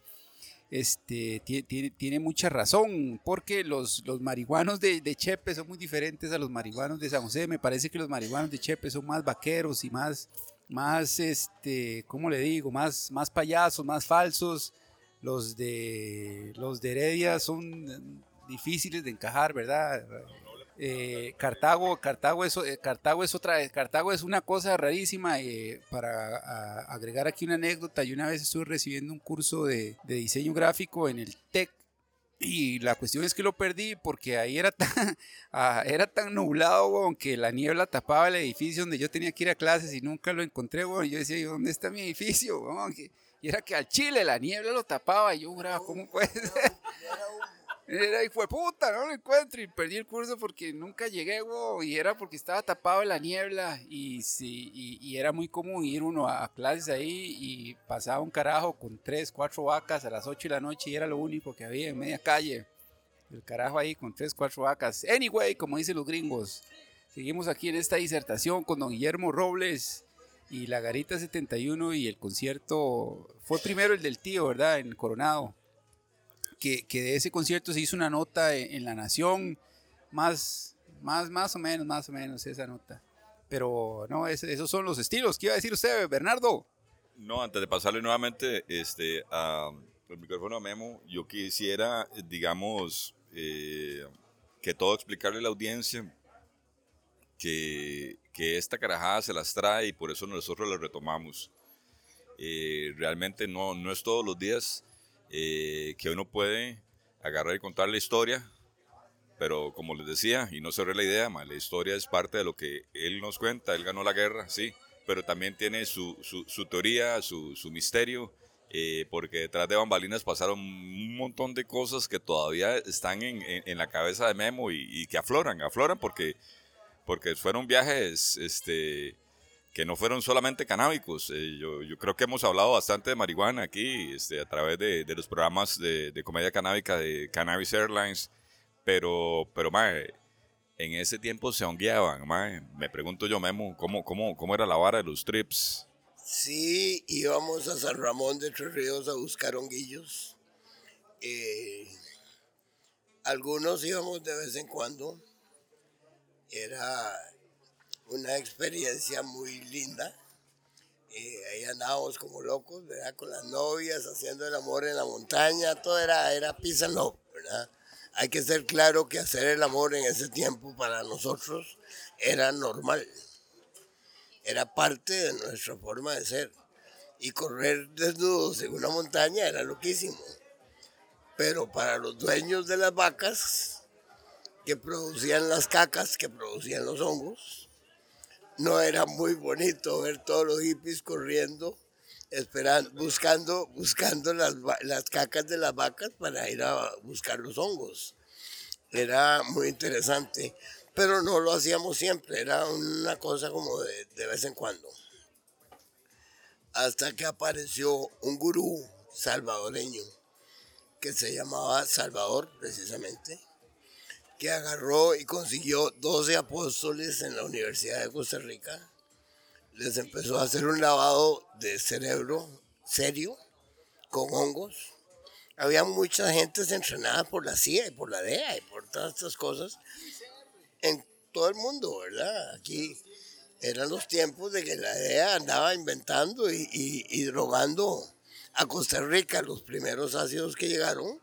este, tie- tiene, tiene mucha razón, porque los, los marihuanos de, de Chepe son muy diferentes a los marihuanos de San José. Me parece que los marihuanos de Chepe son más vaqueros y más, más este, ¿cómo le digo? Más, más payasos, más falsos. Los de, los de Heredia son eh, difíciles de encajar, ¿verdad? Eh, Cartago, Cartago es, eh, Cartago es otra, Cartago es una cosa rarísima. eh, para a- agregar aquí una anécdota, yo una vez estuve recibiendo un curso de, de diseño gráfico en el TEC y la cuestión es que lo perdí porque ahí era tan, ah, era tan nublado, weón, que la niebla tapaba el edificio donde yo tenía que ir a clases y nunca lo encontré, weón. Y yo decía, "¿Y ¿dónde está mi edificio? weón?". Que- Y era que al chile la niebla lo tapaba y yo, "Bra, ¿cómo puede ser? Era hijo de puta, no lo encuentro y perdí el curso porque nunca llegué, weón, y era porque estaba tapado en la niebla y, sí, y era muy común ir uno a clases ahí y pasaba un carajo con tres, cuatro vacas a las 8 de la noche y era lo único que había en media calle. El carajo ahí con tres, cuatro vacas. Anyway, como dicen los gringos, seguimos aquí en esta disertación con don Guillermo Robles. y la Garita 71 y el concierto fue primero el del tío, ¿verdad? En Coronado. Que, que de ese concierto se hizo una nota en, en La Nación, más, más, más o menos, más o menos esa nota. Pero no, es- esos son los estilos. ¿Qué iba a decir usted, Bernardo? No, antes de pasarle nuevamente este, a, el micrófono a Memo, yo quisiera, digamos, eh, que todo explicarle a la audiencia que, que esta carajada se las trae y por eso nosotros la retomamos. Eh, realmente no, no es todos los días eh, que uno puede agarrar y contar la historia, pero como les decía, y no se la idea, ma, la historia es parte de lo que él nos cuenta, él ganó la guerra, sí, pero también tiene su, su, teoría, su, su misterio, eh, porque detrás de bambalinas pasaron un montón de cosas que todavía están en, en- en la cabeza de Memo y, y que afloran, afloran porque, porque fueron viajes este, que no fueron solamente canábicos. Eh, yo, yo creo que hemos hablado bastante de marihuana aquí este, a través de, de los programas de, de comedia canábica de Cannabis Airlines, pero, pero mae, en ese tiempo se hongueaban, mae. Me pregunto yo, Memo, ¿cómo, cómo, cómo era la vara de los trips? Sí, íbamos a San Ramón de Tres Ríos a buscar honguillos. Eh, algunos íbamos de vez en cuando. Era una experiencia muy linda. Eh, ahí andábamos como locos, ¿verdad? Con las novias, haciendo el amor en la montaña. Todo era, era love, ¿verdad? Hay que ser claro que hacer el amor en ese tiempo para nosotros era normal era parte de nuestra forma de ser. Y correr desnudos en una montaña era loquísimo. Pero para los dueños de las vacas, que producían las cacas, que producían los hongos, no era muy bonito ver todos los hippies corriendo, buscando, buscando las, las cacas de las vacas para ir a buscar los hongos. Era muy interesante, pero no lo hacíamos siempre, era una cosa como de, de vez en cuando. Hasta que apareció un gurú salvadoreño que se llamaba Salvador precisamente, que agarró y consiguió 12 apóstoles en la Universidad de Costa Rica. Les empezó a hacer un lavado de cerebro serio con hongos había mucha gente entrenada por la CIA y por la DEA y por todas estas cosas en todo el mundo, ¿verdad? Aquí eran los tiempos de que la DEA andaba inventando y, y- drogando a Costa Rica. Los primeros ácidos que llegaron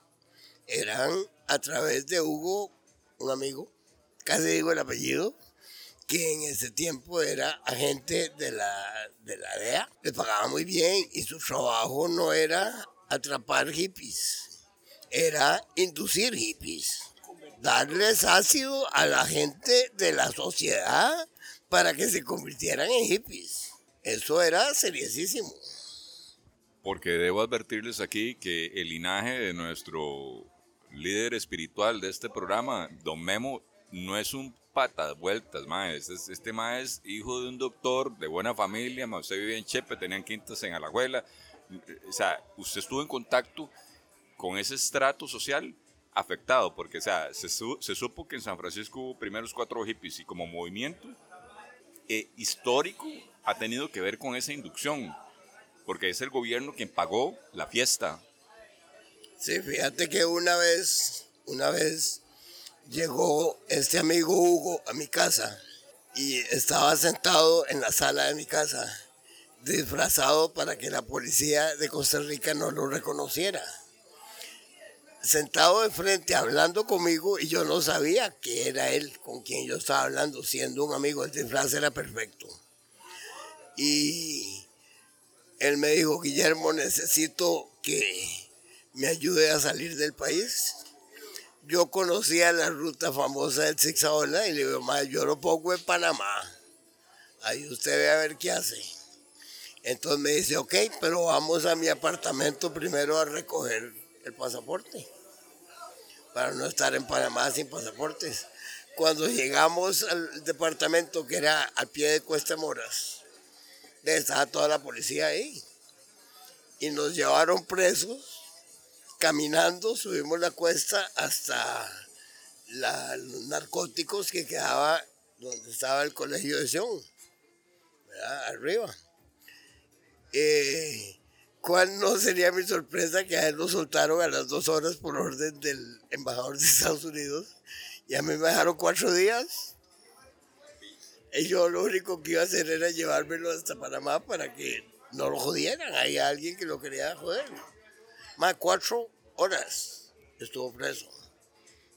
eran a través de Hugo, un amigo, casi digo el apellido, que en ese tiempo era agente de la, de la DEA. Le pagaba muy bien y su trabajo no era atrapar hippies, era inducir hippies. Darles ácido a la gente de la sociedad para que se convirtieran en hippies. Eso era seriosísimo. Porque debo advertirles aquí que el linaje de nuestro líder espiritual de este programa, Don Memo, no es un patas vueltas, mae. Este, es- este mae es hijo de un doctor de buena familia, mae. Usted vive en Chepe, tenían quintas en Alajuela. O sea, usted estuvo en contacto con ese estrato social afectado, porque o sea, se, su- se supo que en San Francisco hubo primeros cuatro hippies y como movimiento eh, histórico ha tenido que ver con esa inducción porque es el gobierno quien pagó la fiesta. Sí, fíjate que una vez, una vez llegó este amigo Hugo a mi casa y estaba sentado en la sala de mi casa, disfrazado para que la policía de Costa Rica no lo reconociera. Sentado de frente hablando conmigo y yo no sabía que era él con quien yo estaba hablando, siendo un amigo, el disfraz era perfecto. Y él me dijo, Guillermo, necesito que me ayude a salir del país. Yo conocía la ruta famosa del Zigzagola y le digo, "Ma, yo lo pongo en Panamá. Ahí usted ve a ver qué hace. Entonces me dice, ok, pero vamos a mi apartamento primero a recoger el pasaporte. Para no estar en Panamá sin pasaportes. Cuando llegamos al departamento que era al pie de Cuesta Moras, estaba toda la policía ahí. Y nos llevaron presos, caminando, subimos la cuesta hasta los narcóticos que quedaba donde estaba el colegio de Sion, arriba. Eh, ¿Cuál no sería mi sorpresa que a él lo soltaron a las dos horas por orden del embajador de Estados Unidos? Y a mí me dejaron cuatro días. Y yo lo único que iba a hacer era llevármelo hasta Panamá para que no lo jodieran. Hay alguien que lo quería joder. Más cuatro horas estuvo preso.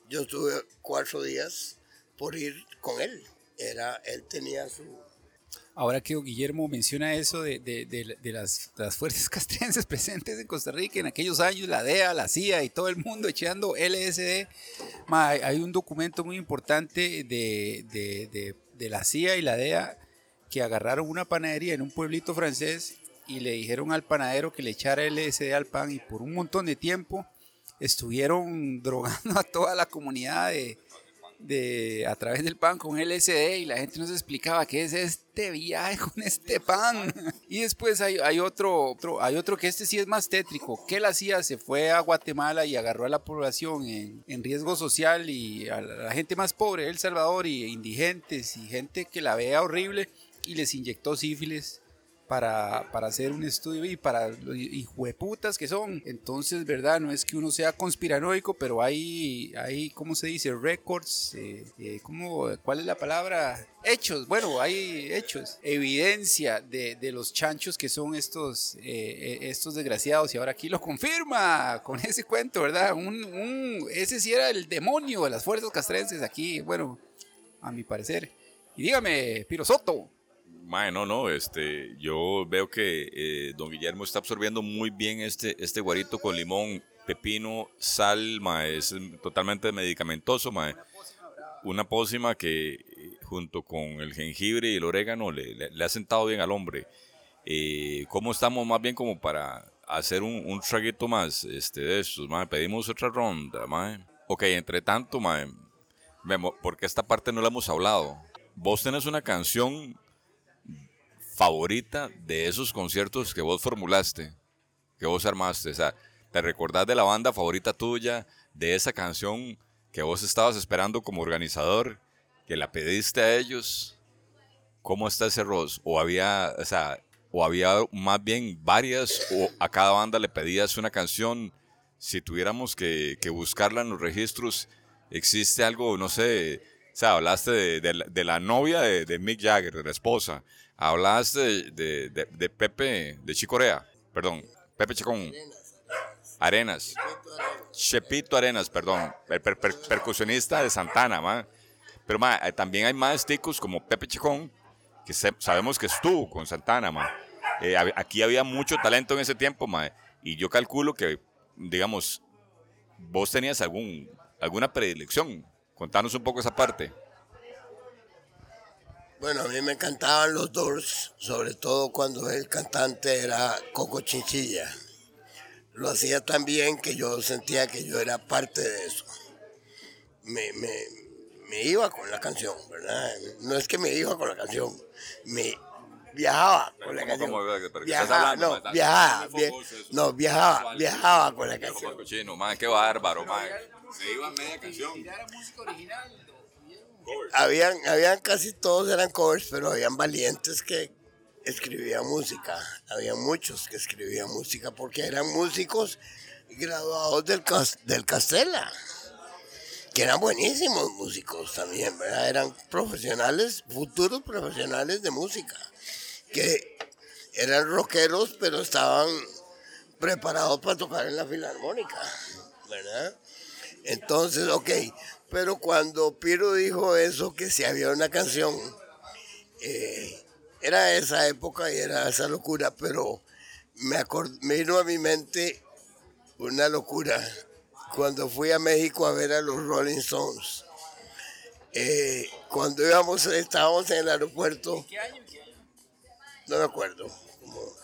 Yo estuve cuatro días por ir con él. Era, él tenía su, Ahora que Guillermo menciona eso de, de, de, de las, las, fuerzas castrenses presentes en Costa Rica en aquellos años, la DEA, la CIA y todo el mundo echando LSD, ma, hay un documento muy importante de, la CIA y la DEA que agarraron una panadería en un pueblito francés y le dijeron al panadero que le echara LSD al pan y por un montón de tiempo estuvieron drogando a toda la comunidad de, de a través del pan con LSD y la gente nos explicaba qué es este viaje con este pan. Y después hay, hay otro, otro, hay otro que este sí es más tétrico. que él hacía? Se fue a Guatemala y agarró a la población en, en riesgo social y a la gente más pobre El Salvador y indigentes y gente que la vea horrible y les inyectó sífilis para, para hacer un estudio y para los hijueputas que son. Entonces, ¿verdad? No es que uno sea conspiranoico, pero hay, hay ¿cómo se dice? Records, eh, eh, ¿cómo, ¿cuál es la palabra? Hechos, bueno, hay hechos, evidencia de, de los chanchos que son estos, eh, estos desgraciados y ahora aquí lo confirma con ese cuento, ¿verdad? Un, un, ese sí era el demonio de las fuerzas castrenses aquí, bueno, a mi parecer. Y dígame, Piro Soto. Mae, no, no, este, yo veo que eh, don Guillermo está absorbiendo muy bien este, este guarito con limón, pepino, sal, mae, es totalmente medicamentoso, mae. Una pócima que eh, junto con el jengibre y el orégano le, le, le ha sentado bien al hombre. Eh, ¿Cómo estamos más bien como para hacer un, un traguito más este, de estos, mae? Pedimos otra ronda, mae. Ok, entre tanto, mae, porque esta parte no la hemos hablado. Vos tenés una canción favorita de esos conciertos que vos formulaste, que vos armaste? O sea, ¿te recordás de la banda favorita tuya, de esa canción que vos estabas esperando como organizador, que la pediste a ellos? ¿Cómo está ese Ross? ¿O había, o sea, o había más bien varias, o a cada banda le pedías una canción? Si tuviéramos que, buscarla en los registros, ¿existe algo, no sé, o sea, hablaste de la novia de, de, Mick Jagger, de la esposa. Hablaste de, de Pepe, de Chicorea, perdón, Pepe Chacón. Arenas. Chepito Arenas, perdón. Per, per, per, percusionista de Santana, man. Pero ma, también hay más ticos como Pepe Chacón, que sabemos que estuvo con Santana, man. Eh, aquí había mucho talento en ese tiempo, ma. Y yo calculo que, digamos, vos tenías algún, alguna predilección Contanos un poco esa parte. Bueno, a mí me encantaban los Doors, sobre todo cuando el cantante era Coco Chinchilla. Lo hacía tan bien que yo sentía que yo era parte de eso. Me, me, me iba con la canción, ¿verdad? No es que me iba con la canción, me viajaba con la canción. Viajaba, no, viajaba, no, viajaba, viajaba con la canción. Qué bárbaro, man. Se iba media canción. Habían, habían casi todos eran covers, pero habían valientes que escribían música. Había muchos que escribían música porque eran músicos graduados del, del Castella, que eran buenísimos músicos también, ¿verdad? Eran profesionales, futuros profesionales de música, que eran rockeros, pero estaban preparados para tocar en la filarmónica, ¿verdad? Entonces, ok, pero cuando Piro dijo eso, que si había una canción, eh, era esa época y era esa locura, pero me, me vino a mi mente una locura cuando fui a México a ver a los Rolling Stones. Eh, cuando íbamos, estábamos en el aeropuerto. ¿Qué año? No me acuerdo, como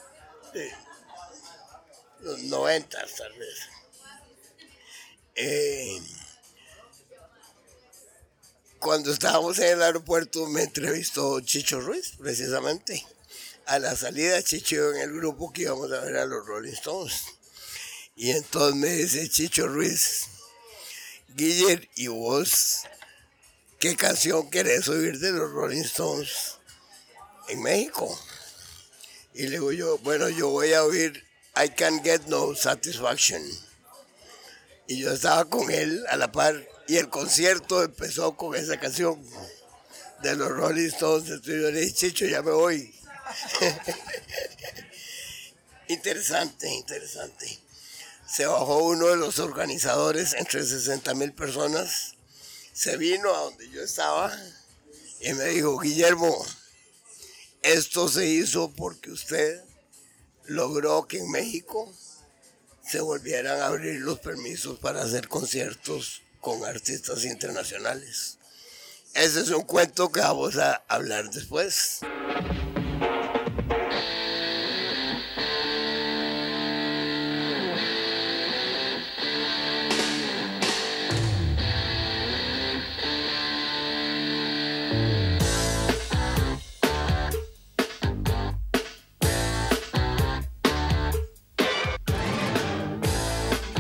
los 90 tal vez. Eh, cuando estábamos en el aeropuerto me entrevistó Chicho Ruiz, precisamente. A la salida Chicho en el grupo que íbamos a ver a los Rolling Stones. Y entonces me dice Chicho Ruiz, Guiller, ¿y vos qué canción querés oír de los Rolling Stones en México? Y le digo yo, bueno, yo voy a oír I Can't Get No Satisfaction. Y yo estaba con él a la par y el concierto empezó con esa canción de los Rolling Stones. Entonces yo le Chicho, ya me voy. interesante, interesante. Se bajó uno de los organizadores entre 60 mil personas. Se vino a donde yo estaba y me dijo, Guillermo, esto se hizo porque usted logró que en México se volvieran a abrir los permisos para hacer conciertos con artistas internacionales. Ese es un cuento que vamos a hablar después.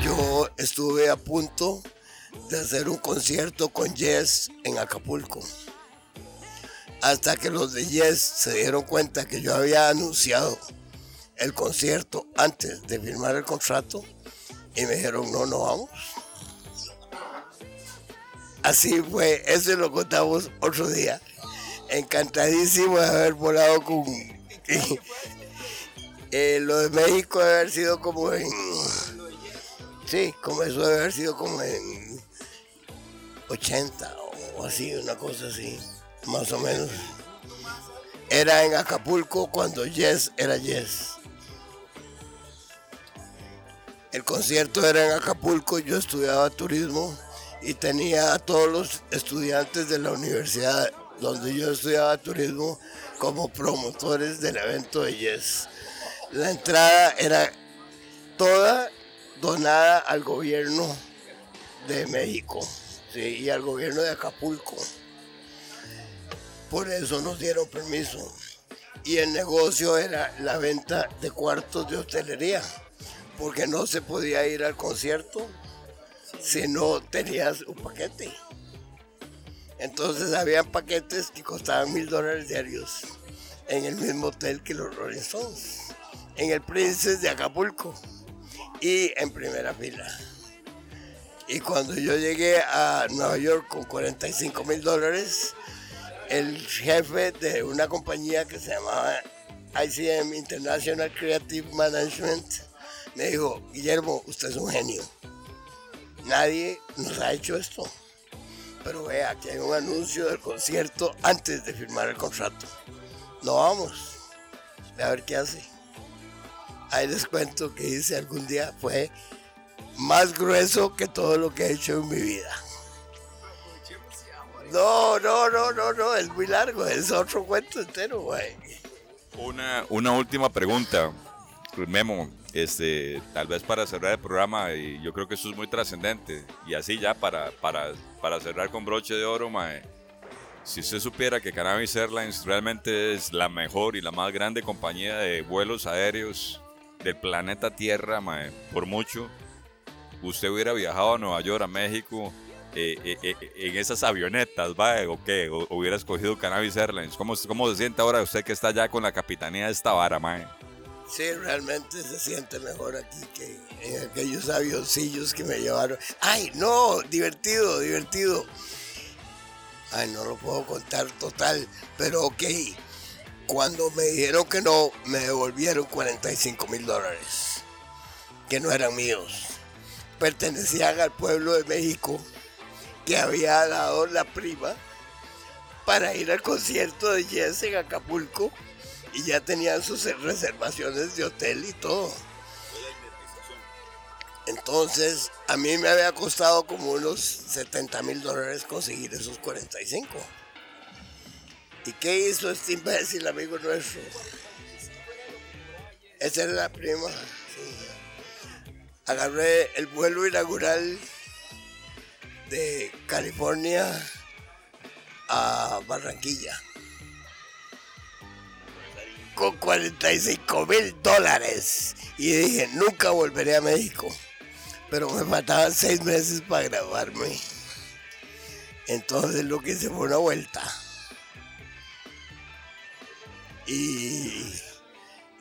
Yo estuve a punto de hacer un concierto con Yes en Acapulco. Hasta que los de Yes se dieron cuenta que yo había anunciado el concierto antes de firmar el contrato y me dijeron, no, no vamos. Así fue, eso lo contamos otro día. Encantadísimo de haber volado con... Eh, lo de México debe haber sido como en... Sí, como eso debe haber sido como en 80 o así, una cosa así, más o menos. Era en Acapulco cuando Yes era Yes. El concierto era en Acapulco, yo estudiaba turismo y tenía a todos los estudiantes de la universidad donde yo estudiaba turismo como promotores del evento de Yes. La entrada era toda donada al gobierno de México sí, y al gobierno de Acapulco. Por eso nos dieron permiso. Y el negocio era la venta de cuartos de hostelería, porque no se podía ir al concierto si no tenías un paquete. Entonces habían paquetes que costaban mil dólares diarios en el mismo hotel que los Rolling Stones, en el Princess de Acapulco y en primera fila. Y cuando yo llegué a Nueva York con 45 mil dólares, el jefe de una compañía que se llamaba ICM International Creative Management me dijo, Guillermo, usted es un genio. Nadie nos ha hecho esto. Pero vea, que hay un anuncio del concierto antes de firmar el contrato. No vamos. Ve a ver qué hace. Ahí les cuento que hice algún día fue más grueso que todo lo que he hecho en mi vida. No, no, no, no, no, es muy largo, es otro cuento entero, güey. Una, una última pregunta, Memo, este, tal vez para cerrar el programa, y yo creo que eso es muy trascendente, y así ya para, para, para cerrar con broche de oro, mae, si usted supiera que Cannabis Airlines realmente es la mejor y la más grande compañía de vuelos aéreos del planeta Tierra, mae, por mucho, usted hubiera viajado a Nueva York, a México, eh, eh, eh, en esas avionetas, ¿va? ¿O qué? ¿O hubiera escogido Cannabis Airlines? ¿Cómo, ¿Cómo se siente ahora usted que está ya con la capitanía de esta vara, mae? Sí, realmente se siente mejor aquí que en aquellos avioncillos que me llevaron. Ay, no, divertido, divertido. Ay, no lo puedo contar total, pero ok. Cuando me dijeron que no, me devolvieron 45 mil dólares, que no eran míos. Pertenecían al pueblo de México, que había dado la prima para ir al concierto de Yes en Acapulco y ya tenían sus reservaciones de hotel y todo. Entonces, a mí me había costado como unos 70 mil dólares conseguir esos 45. ¿Y qué hizo este imbécil, amigo nuestro? Esa era la prima. Agarré el vuelo inaugural de California a Barranquilla con 45 mil dólares. Y dije, nunca volveré a México. Pero me faltaban seis meses para graduarme. Entonces lo que hice fue una vuelta. Y,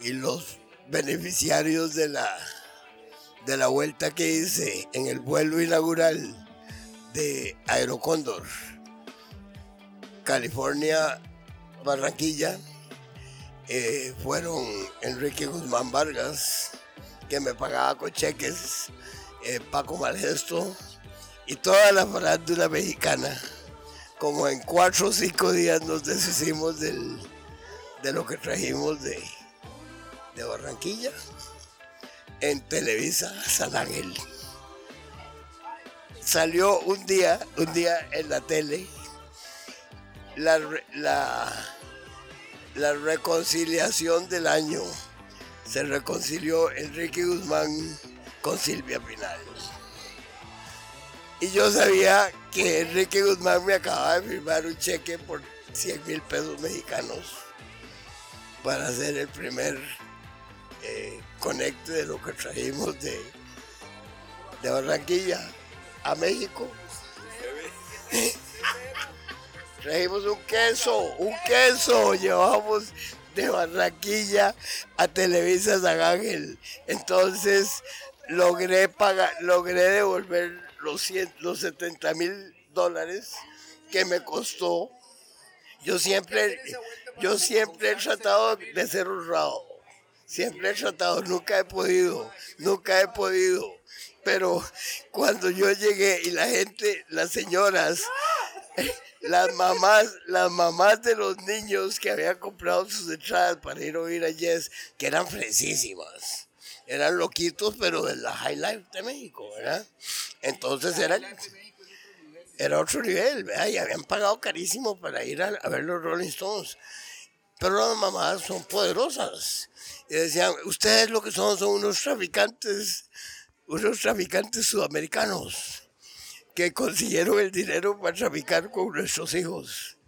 y los beneficiarios de la, de la vuelta que hice en el vuelo inaugural de Aerocóndor, California, Barranquilla, eh, fueron Enrique Guzmán Vargas, que me pagaba con cheques, eh, Paco Malgesto y toda la farándula mexicana. Como en cuatro o cinco días nos deshicimos de lo que trajimos de Barranquilla en Televisa San Ángel. Salió un día, un día en la tele, la, la, la reconciliación del año. Se reconcilió Enrique Guzmán con Silvia Pinal. Y yo sabía que Enrique Guzmán me acababa de firmar un cheque por 100 mil pesos mexicanos para hacer el primer eh, conecte de lo que trajimos de, de Barranquilla a México. Trajimos un queso, un queso, llevamos de Barranquilla a Televisa San. Entonces logré pagar, logré devolver los, 100 los 70 mil dólares que me costó. Yo siempre, yo siempre he tratado de ser honrado. Siempre he tratado, nunca he podido, nunca he podido. Pero cuando yo llegué y la gente, las señoras, las mamás, las mamás de los niños que habían comprado sus entradas para ir a oír a Yes, que eran fresísimas. Eran loquitos, pero de la High Life de México, ¿verdad? Entonces eran, era otro nivel, ¿verdad? Y habían pagado carísimo para ir a, a ver los Rolling Stones. Pero las mamás son poderosas. Y decían, ustedes lo que son son unos traficantes, unos traficantes sudamericanos que consiguieron el dinero para traficar con nuestros hijos.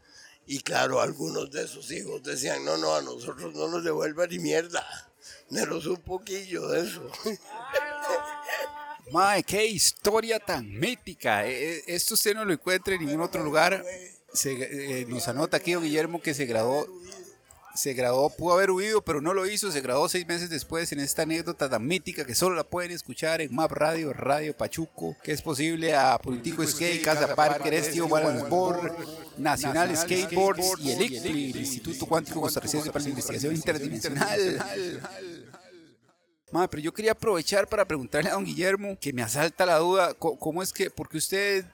Y claro, algunos de esos hijos decían, no, no, a nosotros no nos devuelvan ni mierda. Menos un poquillo de eso. Mae, qué historia tan mítica. Eh, eh, Esto usted no lo encuentra en ningún otro lugar. Se, eh, nos anota aquí don Guillermo que se graduó. Se graduó, pudo haber huido, pero no lo hizo. Se graduó seis meses después en esta anécdota tan mítica que solo la pueden escuchar en Map Radio, Radio Pachuco, que es posible a Politico Skate, Casa Parker, Estio Balance Board, Nacional Skateboards y el ICLI, el Instituto Cuántico Costarricense para la Investigación Interdimensional. Madre, pero yo quería aprovechar para preguntarle a don Guillermo, que me asalta la duda, ¿cómo es que, porque usted,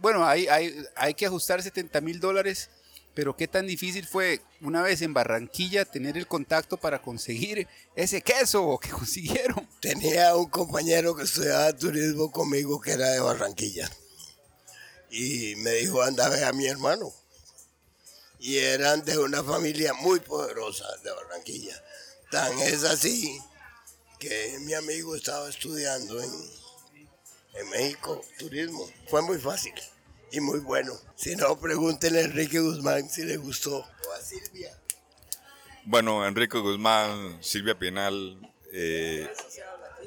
bueno, hay, hay, hay que ajustar 70 mil dólares, pero qué tan difícil fue una vez en Barranquilla tener el contacto para conseguir ese queso que consiguieron? Tenía un compañero que estudiaba turismo conmigo que era de Barranquilla. Y me dijo, anda a ver a mi hermano. Y eran de una familia muy poderosa de Barranquilla. Tan es así que mi amigo estaba estudiando en, en México turismo. Fue muy fácil y muy bueno. Si no, pregúntenle a Enrique Guzmán si le gustó. O a Silvia. Bueno, Enrique Guzmán, Silvia Pinal, eh,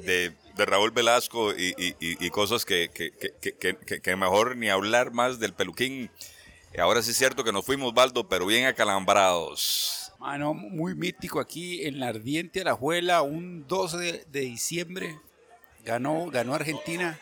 de, de Raúl Velasco y, y- y- y cosas que, que- que- que- que- que mejor ni hablar más del peluquín. Ahora sí es cierto que nos fuimos, Baldo, pero bien acalambrados. Mano, muy mítico aquí en la ardiente Alajuela, un 12 de, de diciembre. Ganó, ganó Argentina.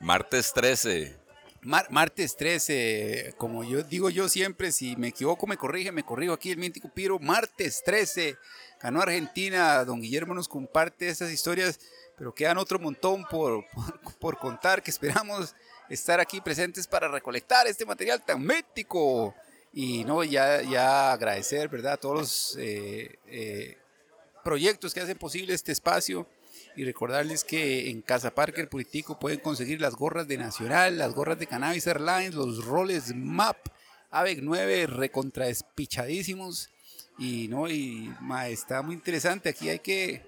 Martes 13. Mar- martes 13, como yo digo yo siempre, si me equivoco me corrige, me corrijo aquí el mítico Piro. Martes 13, ganó Argentina. Don Guillermo nos comparte estas historias, pero quedan otro montón por, por, por contar que esperamos estar aquí presentes para recolectar este material tan mítico. Y no, ya, ya agradecer, ¿verdad? A todos los eh, eh, proyectos que hacen posible este espacio y recordarles que en Casa Parker Politico pueden conseguir las gorras de Nacional, las gorras de Cannabis Airlines, los roles MAP, AVEC 9 recontra despichadísimos y no y ma, está muy interesante, aquí hay que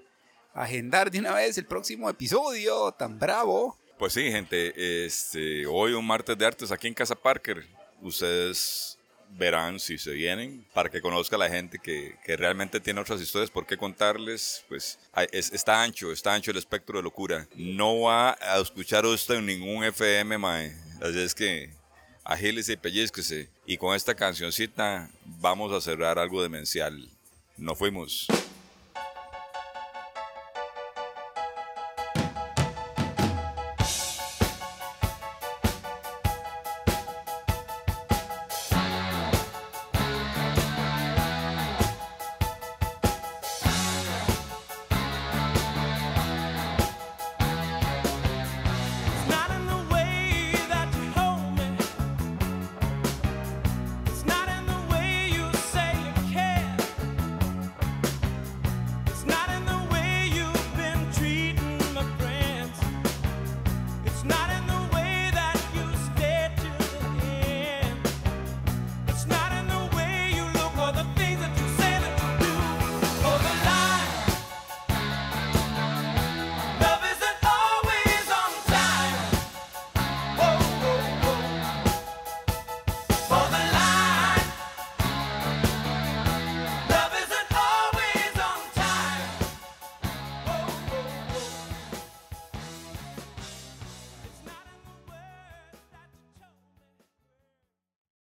agendar de una vez el próximo episodio tan bravo. Pues sí, gente, este, hoy un martes de artes aquí en Casa Parker. Ustedes verán si se vienen para que conozca la gente que, que realmente tiene otras historias por qué contarles. Pues está ancho, está ancho el espectro de locura. No va a escuchar usted en ningún FM, mae. Así es que agílese y pellizquese. Y con esta cancioncita vamos a cerrar algo demencial. Nos fuimos.